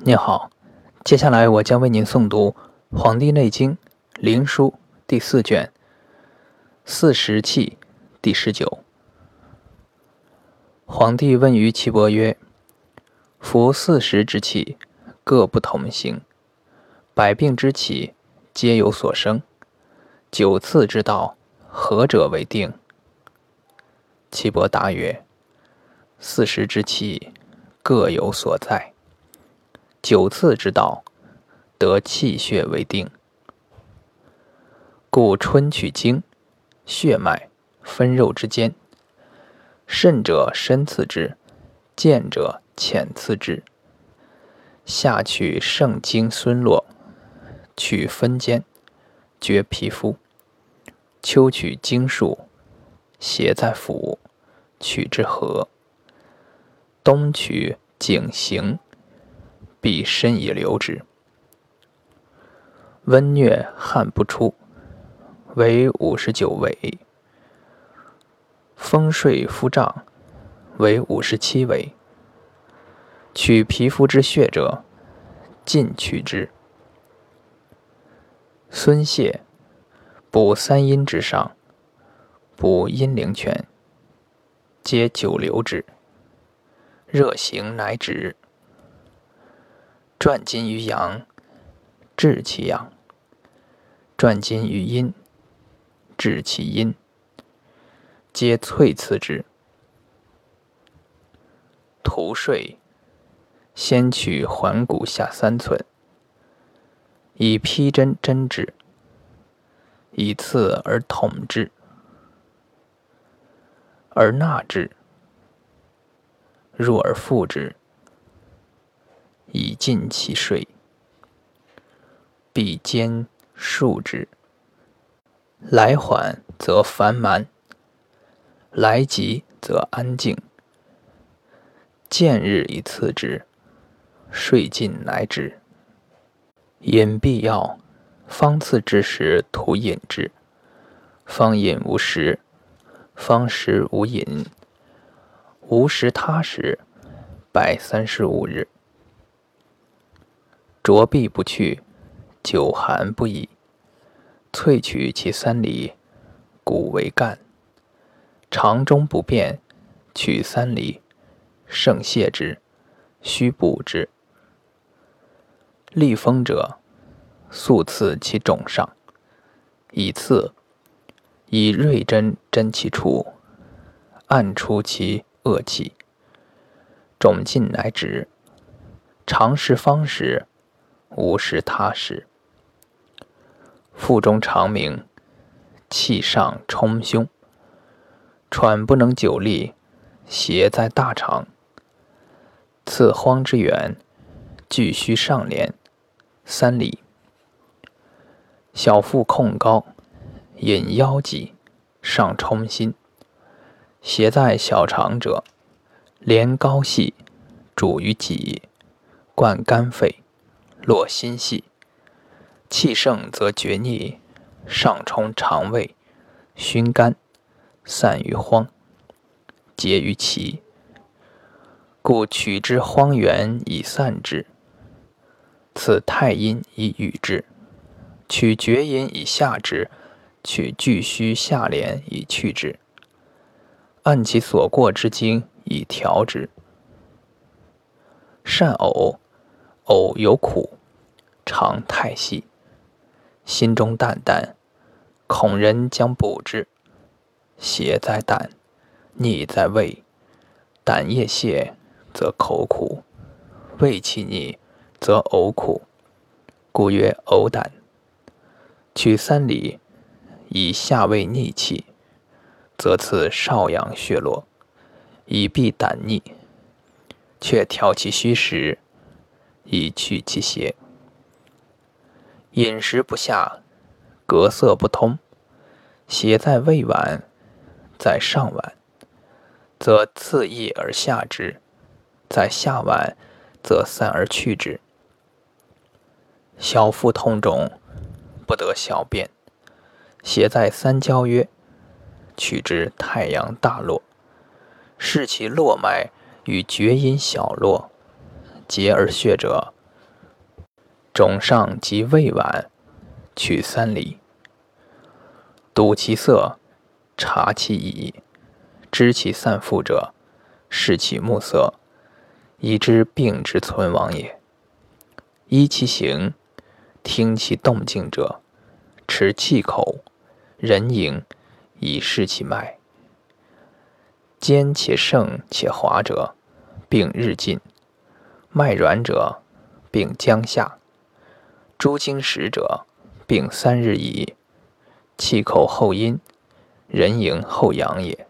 您好，接下来我将为您诵读《黄帝内经·灵枢》第四卷《四时气》第十九。皇帝问于岐伯曰：“夫四时之气，各不同行；百病之起，皆有所生。九次之道，何者为定？”岐伯答曰：“四时之气，各有所在。”九次之道，得气血为定。故春取经，血脉分肉之间。肾者深次之，健者浅次之。夏取肾经孙络，取分间，决皮肤。秋取经束，邪在腑，取之和。冬取景行。必深以留之。温疟汗不出，为五十九尾；风睡腹胀，为五十七尾。取皮肤之血者，尽取之。孙泻补三阴之上，补阴陵泉，皆久留之。热行乃止。转筋于阳，治其阳；转筋于阴，治其阴。皆淬刺之。涂睡，先取环骨下三寸，以披针针之，以刺而捅之，而纳之，入而复之。以尽其睡，必兼数之。来缓则烦蛮，来急则安静。见日以次之，睡尽乃止。饮必要，方次之时徒饮之。方饮无食，方食无饮，无食他时，百三十五日。浊闭不去，久寒不已。萃取其三里，古为干。肠中不便，取三里，盛泻之，虚补之。利风者，速刺其肿上，以刺，以锐针针其处，按出其恶气。肿尽乃止。常食方时。无时他时，腹中长鸣，气上冲胸，喘不能久立，邪在大肠。次荒之源，巨虚上廉，三里。小腹控高，引腰脊，上冲心。邪在小肠者，连高细，主于脊，贯肝肺。络心系，气盛则厥逆，上冲肠胃，熏肝，散于荒，结于脐。故取之荒原以散之，此太阴以与之；取厥阴以下之，取巨虚下廉以去之。按其所过之经以调之。善呕。呕有苦，肠太细，心中淡淡，恐人将补之。邪在胆，逆在胃。胆液泄，则口苦；胃气逆，则呕苦。故曰呕胆。取三里，以下胃逆气，则刺少阳血络，以避胆逆，却调其虚实。以去其邪。饮食不下，隔色不通，邪在胃脘，在上脘，则次溢而下之；在下脘，则散而去之。小腹痛肿，不得小便，邪在三焦曰，取之太阳大络，视其络脉与厥阴小络。结而血者，肿上及胃脘，取三里。睹其色，察其仪，知其散复者，视其目色，以知病之存亡也。依其形，听其动静者，持气口、人迎，以视其脉。坚且盛且滑者，病日进；脉软者，病将下；诸经实者，病三日矣。气口后阴，人迎后阳也。